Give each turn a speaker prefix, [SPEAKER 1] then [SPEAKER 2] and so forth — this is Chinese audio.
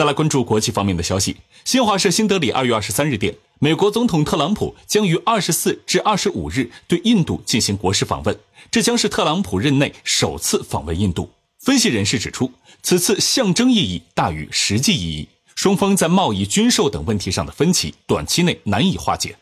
[SPEAKER 1] 再来关注国际方面的消息。新华社新德里二月二十三日电美国总统特朗普将于二十四至二十五日对印度进行国事访问这将是特朗普任内首次访问印度。分析人士指出此次象征意义大于实际意义双方在贸易军售等问题上的分歧短期内难以化解。